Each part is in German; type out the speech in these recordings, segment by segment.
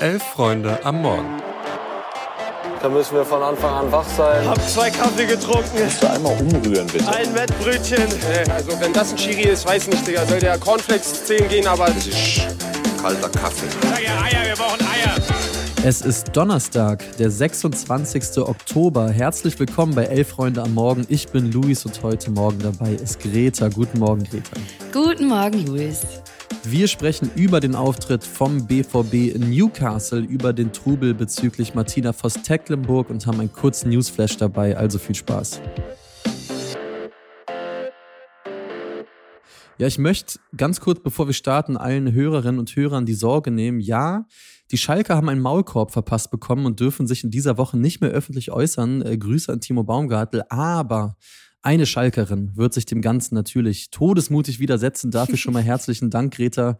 Elf Freunde am Morgen. Da müssen wir von Anfang an wach sein. Hab zwei Kaffee getrunken. Kannst du einmal umrühren, bitte? Ein Wettbrötchen. Also wenn das ein Schiri ist, weiß nicht, Digga. Soll der Cornflakes 10 gehen, aber... Das ist kalter Kaffee. Sag ja Eier, wir brauchen Eier. Es ist Donnerstag, der 26. Oktober. Herzlich willkommen bei Elf Freunde am Morgen. Ich bin Luis und heute Morgen dabei ist Greta. Guten Morgen, Greta. Guten Morgen, Luis. Wir sprechen über den Auftritt vom BVB in Newcastle, über den Trubel bezüglich Martina Voss-Tecklenburg und haben einen kurzen Newsflash dabei, also viel Spaß. Ja, ich möchte ganz kurz, bevor wir starten, allen Hörerinnen und Hörern die Sorge nehmen. Ja, die Schalker haben einen Maulkorb verpasst bekommen und dürfen sich in dieser Woche nicht mehr öffentlich äußern. Äh, Grüße an Timo Baumgartel. Aber eine Schalkerin wird sich dem Ganzen natürlich todesmutig widersetzen. Dafür schon mal herzlichen Dank, Greta.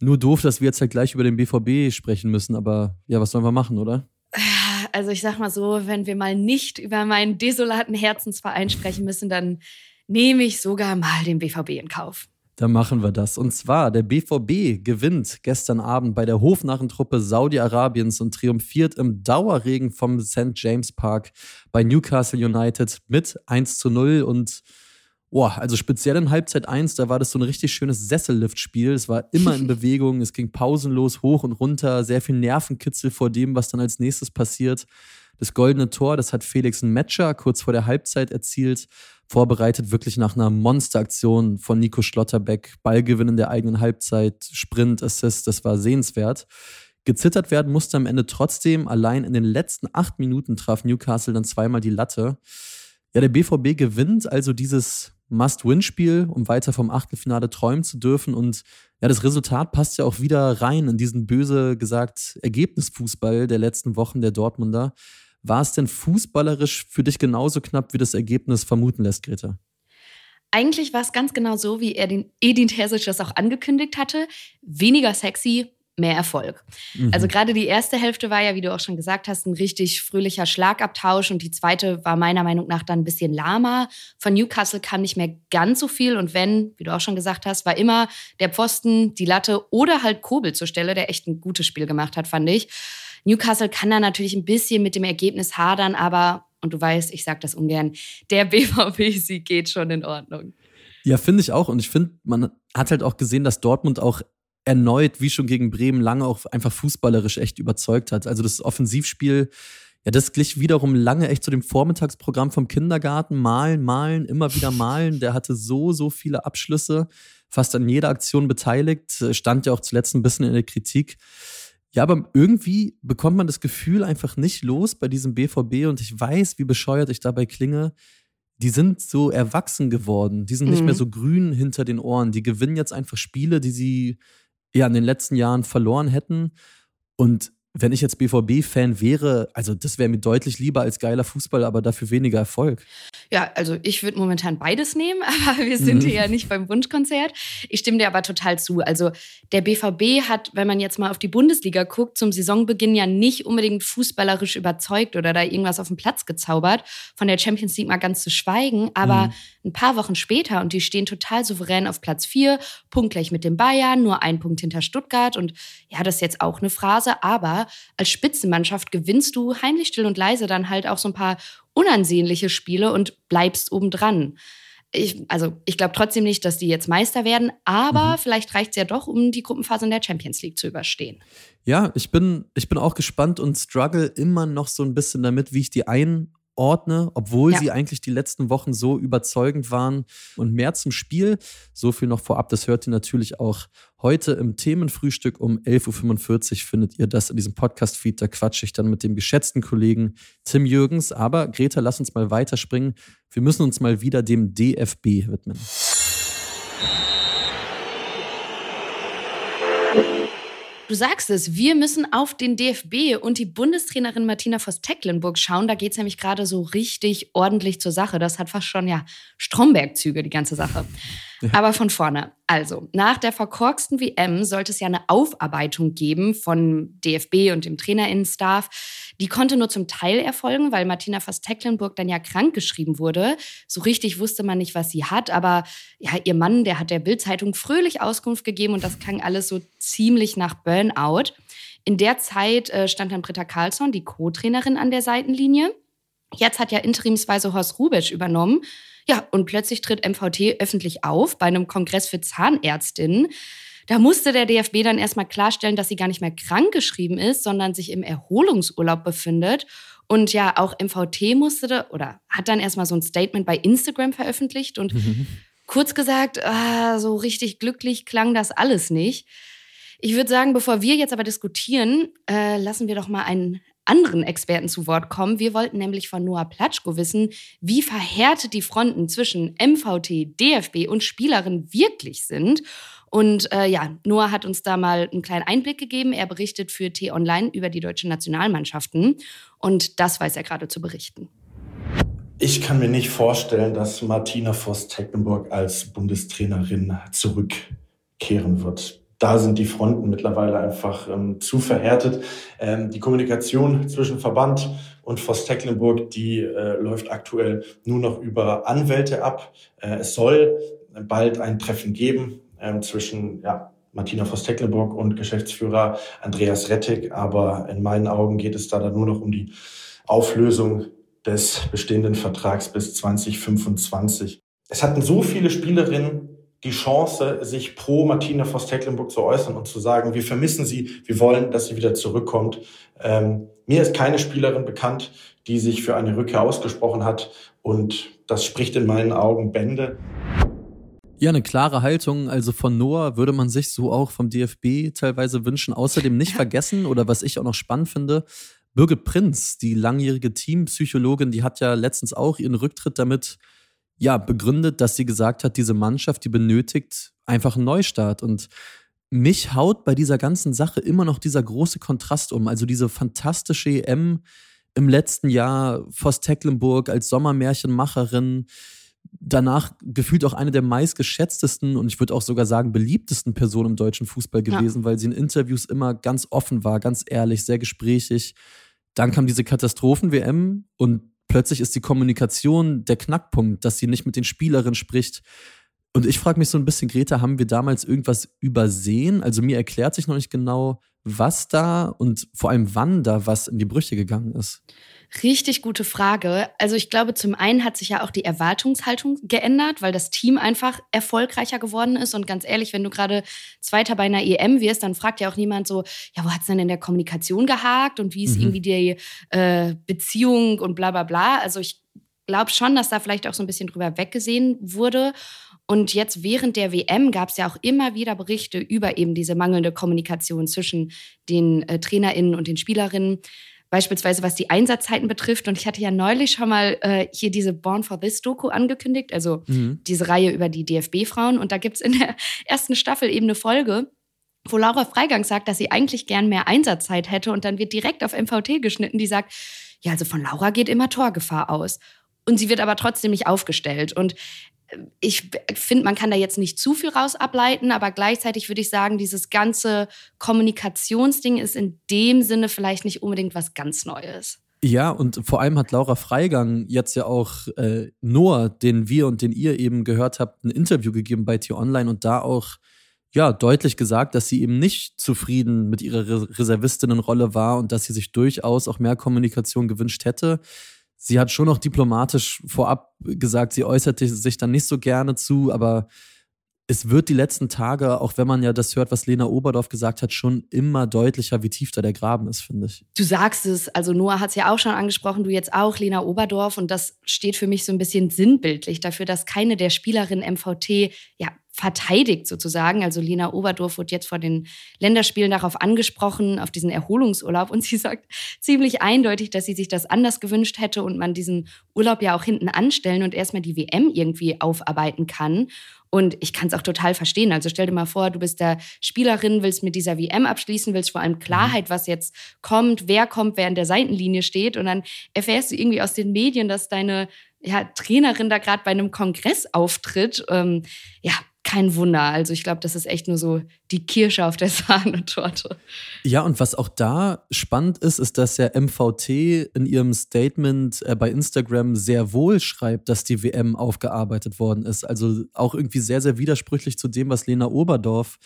Nur doof, dass wir jetzt halt gleich über den BVB sprechen müssen. Aber ja, was sollen wir machen, oder? Also ich sag mal so, wenn wir mal nicht über meinen desolaten Herzensverein sprechen müssen, dann nehme ich sogar mal den BVB in Kauf. Dann machen wir das. Und zwar, der BVB gewinnt gestern Abend bei der Hofnarrentruppe Saudi-Arabiens und triumphiert im Dauerregen vom St. James Park bei Newcastle United mit 1 zu 0. Und boah, also speziell in Halbzeit 1, da war das so ein richtig schönes Sesselliftspiel. Es war immer in Bewegung, es ging pausenlos hoch und runter, sehr viel Nervenkitzel vor dem, was dann als nächstes passiert. Das goldene Tor, das hat Felix Metscher kurz vor der Halbzeit erzielt vorbereitet, wirklich nach einer Monsteraktion von Nico Schlotterbeck. Ballgewinn in der eigenen Halbzeit, Sprint, Assist, das war sehenswert. Gezittert werden musste am Ende trotzdem. Allein in den letzten acht Minuten traf Newcastle dann zweimal die Latte. Ja, der BVB gewinnt also dieses Must-Win-Spiel, um weiter vom Achtelfinale träumen zu dürfen. Und ja, das Resultat passt ja auch wieder rein in diesen böse gesagt Ergebnisfußball der letzten Wochen der Dortmunder. War es denn fußballerisch für dich genauso knapp, wie das Ergebnis vermuten lässt, Greta? Eigentlich war es ganz genau so, wie er den Edin Terzic das auch angekündigt hatte. Weniger sexy, mehr Erfolg. Mhm. Also gerade die erste Hälfte war ja, wie du auch schon gesagt hast, ein richtig fröhlicher Schlagabtausch und die zweite war meiner Meinung nach dann ein bisschen lahmer. Von Newcastle kam nicht mehr ganz so viel und wenn, wie du auch schon gesagt hast, war immer der Pfosten, die Latte oder halt Kobel zur Stelle, der echt ein gutes Spiel gemacht hat, fand ich. Newcastle kann da natürlich ein bisschen mit dem Ergebnis hadern, aber, und du weißt, ich sage das ungern, der BVB-Sieg geht schon in Ordnung. Ja, finde ich auch. Und ich finde, man hat halt auch gesehen, dass Dortmund auch erneut, wie schon gegen Bremen, lange auch einfach fußballerisch echt überzeugt hat. Also das Offensivspiel, ja, das glich wiederum lange echt zu dem Vormittagsprogramm vom Kindergarten. Malen, malen, immer wieder malen. Der hatte so, so viele Abschlüsse, fast an jeder Aktion beteiligt, stand ja auch zuletzt ein bisschen in der Kritik. Ja, aber irgendwie bekommt man das Gefühl einfach nicht los bei diesem BVB und ich weiß, wie bescheuert ich dabei klinge. Die sind so erwachsen geworden. Die sind mhm. nicht mehr mhm. so grün hinter den Ohren. Die gewinnen jetzt einfach Spiele, die sie ja in den letzten Jahren verloren hätten. Und wenn ich jetzt BVB-Fan wäre, also das wäre mir deutlich lieber als geiler Fußball, aber dafür weniger Erfolg. Ja, also ich würde momentan beides nehmen, aber wir sind mhm. hier ja nicht beim Wunschkonzert. Ich stimme dir aber total zu. Also der BVB hat, wenn man jetzt mal auf die Bundesliga guckt, zum Saisonbeginn ja nicht unbedingt fußballerisch überzeugt oder da irgendwas auf den Platz gezaubert. Von der Champions League mal ganz zu schweigen. Aber mhm. Ein paar Wochen später und die stehen total souverän auf Platz 4, punktgleich mit den Bayern, nur ein Punkt hinter Stuttgart. Und ja, das ist jetzt auch eine Phrase, aber als Spitzenmannschaft gewinnst du heimlich still und leise dann halt auch so ein paar unansehnliche Spiele und bleibst obendran. Ich, also ich glaube trotzdem nicht, dass die jetzt Meister werden, aber mhm. vielleicht reicht es ja doch, um die Gruppenphase in der Champions League zu überstehen. Ja, ich bin, ich bin auch gespannt und struggle immer noch so ein bisschen damit, wie ich die ein ordne, obwohl ja. sie eigentlich die letzten Wochen so überzeugend waren. Und mehr zum Spiel, so viel noch vorab, das hört ihr natürlich auch heute im Themenfrühstück um 11.45 Uhr findet ihr das in diesem Podcast-Feed. Da quatsche ich dann mit dem geschätzten Kollegen Tim Jürgens. Aber Greta, lass uns mal weiterspringen. Wir müssen uns mal wieder dem DFB widmen. Du sagst es, wir müssen auf den DFB und die Bundestrainerin Martina Voss-Tecklenburg schauen. Da geht es nämlich gerade so richtig ordentlich zur Sache. Das hat fast schon ja Stromberg-Züge, die ganze Sache. Aber von vorne. Also, nach der verkorksten WM sollte es ja eine Aufarbeitung geben von DFB und dem Trainerinnenstaff. Die konnte nur zum Teil erfolgen, weil Martina Voss-Tecklenburg dann ja krank geschrieben wurde. So richtig wusste man nicht, was sie hat. Aber ja, ihr Mann, der hat der Bild-Zeitung fröhlich Auskunft gegeben und das klang alles so ziemlich nach Burnout. In der Zeit äh, stand dann Britta Karlsson, die Co-Trainerin, an der Seitenlinie. Jetzt hat ja interimsweise Horst Rubesch übernommen. Ja, und plötzlich tritt MVT öffentlich auf bei einem Kongress für Zahnärztinnen. Da musste der DFB dann erstmal klarstellen, dass sie gar nicht mehr krankgeschrieben ist, sondern sich im Erholungsurlaub befindet. Und ja, auch MVT musste oder hat dann erstmal so ein Statement bei Instagram veröffentlicht. Und mhm. kurz gesagt, ah, so richtig glücklich klang das alles nicht. Ich würde sagen, bevor wir jetzt aber diskutieren, äh, lassen wir doch mal einen anderen Experten zu Wort kommen. Wir wollten nämlich von Noah Platschko wissen, wie verhärtet die Fronten zwischen MVT, DFB und Spielerin wirklich sind. Und äh, ja, Noah hat uns da mal einen kleinen Einblick gegeben. Er berichtet für T-Online über die deutschen Nationalmannschaften. Und das weiß er gerade zu berichten. Ich kann mir nicht vorstellen, dass Martina Voss-Tecklenburg als Bundestrainerin zurückkehren wird da sind die Fronten mittlerweile einfach ähm, zu verhärtet. Ähm, die Kommunikation zwischen Verband und Voss Tecklenburg, die äh, läuft aktuell nur noch über Anwälte ab. Äh, es soll bald ein Treffen geben äh, zwischen ja, Martina Voss Tecklenburg und Geschäftsführer Andreas Rettig, aber in meinen Augen geht es da dann nur noch um die Auflösung des bestehenden Vertrags bis 2025. Es hatten so viele Spielerinnen die Chance, sich pro Martina Voss-Tecklenburg zu äußern und zu sagen, wir vermissen sie, wir wollen, dass sie wieder zurückkommt. Ähm, mir ist keine Spielerin bekannt, die sich für eine Rückkehr ausgesprochen hat und das spricht in meinen Augen Bände. Ja, eine klare Haltung. Also von Noah würde man sich so auch vom DFB teilweise wünschen. Außerdem nicht vergessen, oder was ich auch noch spannend finde, Birgit Prinz, die langjährige Teampsychologin, die hat ja letztens auch ihren Rücktritt damit ja, begründet, dass sie gesagt hat, diese Mannschaft, die benötigt einfach einen Neustart. Und mich haut bei dieser ganzen Sache immer noch dieser große Kontrast um. Also diese fantastische EM im letzten Jahr, Voss Tecklenburg als Sommermärchenmacherin, danach gefühlt auch eine der meistgeschätztesten und ich würde auch sogar sagen beliebtesten Personen im deutschen Fußball gewesen, ja. weil sie in Interviews immer ganz offen war, ganz ehrlich, sehr gesprächig. Dann kam diese Katastrophen-WM und plötzlich ist die Kommunikation der Knackpunkt, dass sie nicht mit den Spielerinnen spricht. Und ich frage mich so ein bisschen, Greta, haben wir damals irgendwas übersehen? Also mir erklärt sich noch nicht genau, was da und vor allem wann da was in die Brüche gegangen ist. Richtig gute Frage. Also ich glaube, zum einen hat sich ja auch die Erwartungshaltung geändert, weil das Team einfach erfolgreicher geworden ist. Und ganz ehrlich, wenn du gerade Zweiter bei einer EM wirst, dann fragt ja auch niemand so, ja, wo hat es denn in der Kommunikation gehakt und wie ist mhm. irgendwie die äh, Beziehung und bla bla bla. Also ich glaube schon, dass da vielleicht auch so ein bisschen drüber weggesehen wurde. Und jetzt während der WM gab es ja auch immer wieder Berichte über eben diese mangelnde Kommunikation zwischen den äh, TrainerInnen und den Spielerinnen. Beispielsweise was die Einsatzzeiten betrifft. Und ich hatte ja neulich schon mal äh, hier diese Born for This Doku angekündigt, also mhm. diese Reihe über die DFB-Frauen. Und da gibt es in der ersten Staffel eben eine Folge, wo Laura Freigang sagt, dass sie eigentlich gern mehr Einsatzzeit hätte. Und dann wird direkt auf MVT geschnitten, die sagt, ja, also von Laura geht immer Torgefahr aus. Und sie wird aber trotzdem nicht aufgestellt. Und ich finde, man kann da jetzt nicht zu viel raus ableiten, aber gleichzeitig würde ich sagen, dieses ganze Kommunikationsding ist in dem Sinne vielleicht nicht unbedingt was ganz Neues. Ja, und vor allem hat Laura Freigang jetzt ja auch äh, Noah, den wir und den ihr eben gehört habt, ein Interview gegeben bei T-Online und da auch ja, deutlich gesagt, dass sie eben nicht zufrieden mit ihrer Reservistinnenrolle war und dass sie sich durchaus auch mehr Kommunikation gewünscht hätte. Sie hat schon noch diplomatisch vorab gesagt, sie äußerte sich dann nicht so gerne zu, aber es wird die letzten Tage, auch wenn man ja das hört, was Lena Oberdorf gesagt hat, schon immer deutlicher, wie tief da der Graben ist, finde ich. Du sagst es, also Noah hat es ja auch schon angesprochen, du jetzt auch, Lena Oberdorf, und das steht für mich so ein bisschen sinnbildlich dafür, dass keine der Spielerinnen MVT ja verteidigt sozusagen. Also Lena Oberdorf wird jetzt vor den Länderspielen darauf angesprochen, auf diesen Erholungsurlaub. Und sie sagt ziemlich eindeutig, dass sie sich das anders gewünscht hätte und man diesen Urlaub ja auch hinten anstellen und erstmal die WM irgendwie aufarbeiten kann. Und ich kann es auch total verstehen. Also stell dir mal vor, du bist da Spielerin, willst mit dieser WM abschließen, willst vor allem Klarheit, was jetzt kommt, wer kommt, wer in der Seitenlinie steht. Und dann erfährst du irgendwie aus den Medien, dass deine ja, Trainerin da gerade bei einem Kongress auftritt. Ähm, ja, kein Wunder. Also ich glaube, das ist echt nur so die Kirsche auf der Sahnetorte. Ja, und was auch da spannend ist, ist, dass der MVT in ihrem Statement äh, bei Instagram sehr wohl schreibt, dass die WM aufgearbeitet worden ist. Also auch irgendwie sehr, sehr widersprüchlich zu dem, was Lena Oberdorf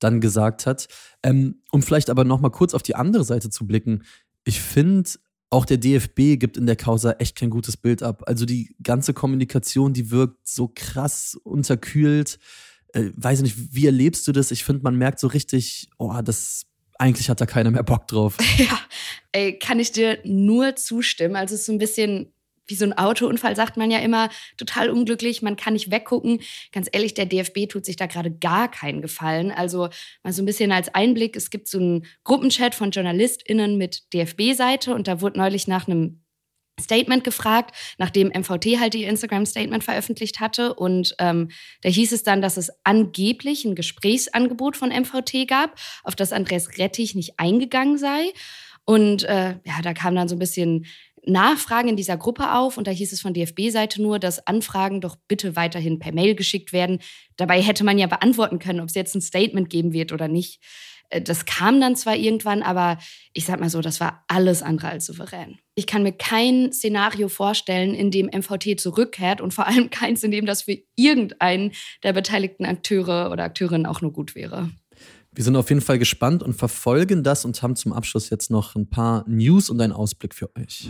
dann gesagt hat. Ähm, um vielleicht aber noch mal kurz auf die andere Seite zu blicken. Ich finde, auch der DFB gibt in der Causa echt kein gutes Bild ab. Also die ganze Kommunikation, die wirkt so krass unterkühlt. Äh, weiß nicht, wie erlebst du das? Ich finde, man merkt so richtig, oh, das eigentlich hat da keiner mehr Bock drauf. Ja, ey, kann ich dir nur zustimmen. Also es ist so ein bisschen wie so ein Autounfall, sagt man ja immer, total unglücklich, man kann nicht weggucken. Ganz ehrlich, der DFB tut sich da gerade gar keinen Gefallen. Also mal so ein bisschen als Einblick, es gibt so einen Gruppenchat von JournalistInnen mit DFB-Seite und da wurde neulich nach einem Statement gefragt, nachdem MVT halt ihr Instagram-Statement veröffentlicht hatte. Und ähm, da hieß es dann, dass es angeblich ein Gesprächsangebot von MVT gab, auf das Andreas Rettich nicht eingegangen sei. Und äh, ja, da kam dann so ein bisschen Nachfragen in dieser Gruppe auf und da hieß es von DFB-Seite nur, dass Anfragen doch bitte weiterhin per Mail geschickt werden. Dabei hätte man ja beantworten können, ob es jetzt ein Statement geben wird oder nicht. Äh, das kam dann zwar irgendwann, aber ich sag mal so, das war alles andere als souverän. Ich kann mir kein Szenario vorstellen, in dem MVT zurückkehrt und vor allem keins, in dem das für irgendeinen der beteiligten Akteure oder Akteurinnen auch nur gut wäre. Wir sind auf jeden Fall gespannt und verfolgen das und haben zum Abschluss jetzt noch ein paar News und einen Ausblick für euch.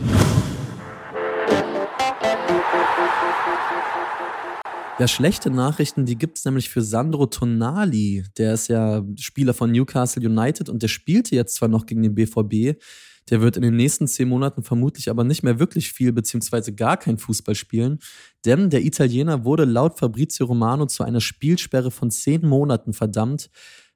Ja, schlechte Nachrichten, die gibt es nämlich für Sandro Tonali. Der ist ja Spieler von Newcastle United und der spielte jetzt zwar noch gegen den BVB. Der wird in den nächsten zehn Monaten vermutlich aber nicht mehr wirklich viel beziehungsweise gar kein Fußball spielen, denn der Italiener wurde laut Fabrizio Romano zu einer Spielsperre von zehn Monaten verdammt.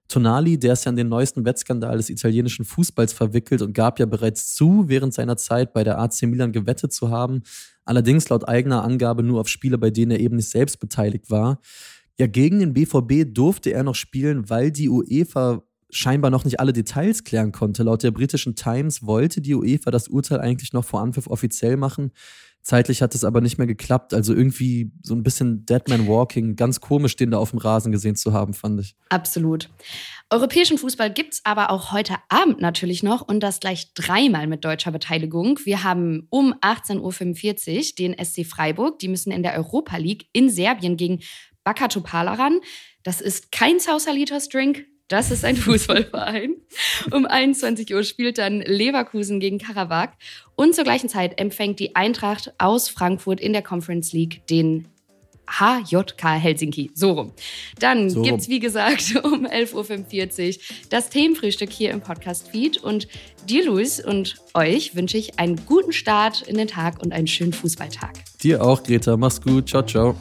Tonali, der ist ja in den neuesten Wettskandal des italienischen Fußballs verwickelt und gab ja bereits zu, während seiner Zeit bei der AC Milan gewettet zu haben. Allerdings laut eigener Angabe nur auf Spiele, bei denen er eben nicht selbst beteiligt war. Ja, gegen den BVB durfte er noch spielen, weil die UEFA scheinbar noch nicht alle Details klären konnte. Laut der britischen Times wollte die UEFA das Urteil eigentlich noch vor Anpfiff offiziell machen. Zeitlich hat es aber nicht mehr geklappt. Also irgendwie so ein bisschen Deadman Walking, ganz komisch, den da auf dem Rasen gesehen zu haben, fand ich. Absolut. Europäischen Fußball gibt es aber auch heute Abend natürlich noch und das gleich dreimal mit deutscher Beteiligung. Wir haben um 18.45 Uhr den SC Freiburg. Die müssen in der Europa League in Serbien gegen Baka Topala ran. Das ist kein Sausalitos Drink, das ist ein Fußballverein. Um 21 Uhr spielt dann Leverkusen gegen Karabakh. Und zur gleichen Zeit empfängt die Eintracht aus Frankfurt in der Conference League den HJK Helsinki. So rum. Dann so gibt's, wie gesagt, um 11.45 Uhr das Themenfrühstück hier im Podcast-Feed. Und dir, Luis, und euch wünsche ich einen guten Start in den Tag und einen schönen Fußballtag. Dir auch, Greta. Mach's gut. Ciao, ciao.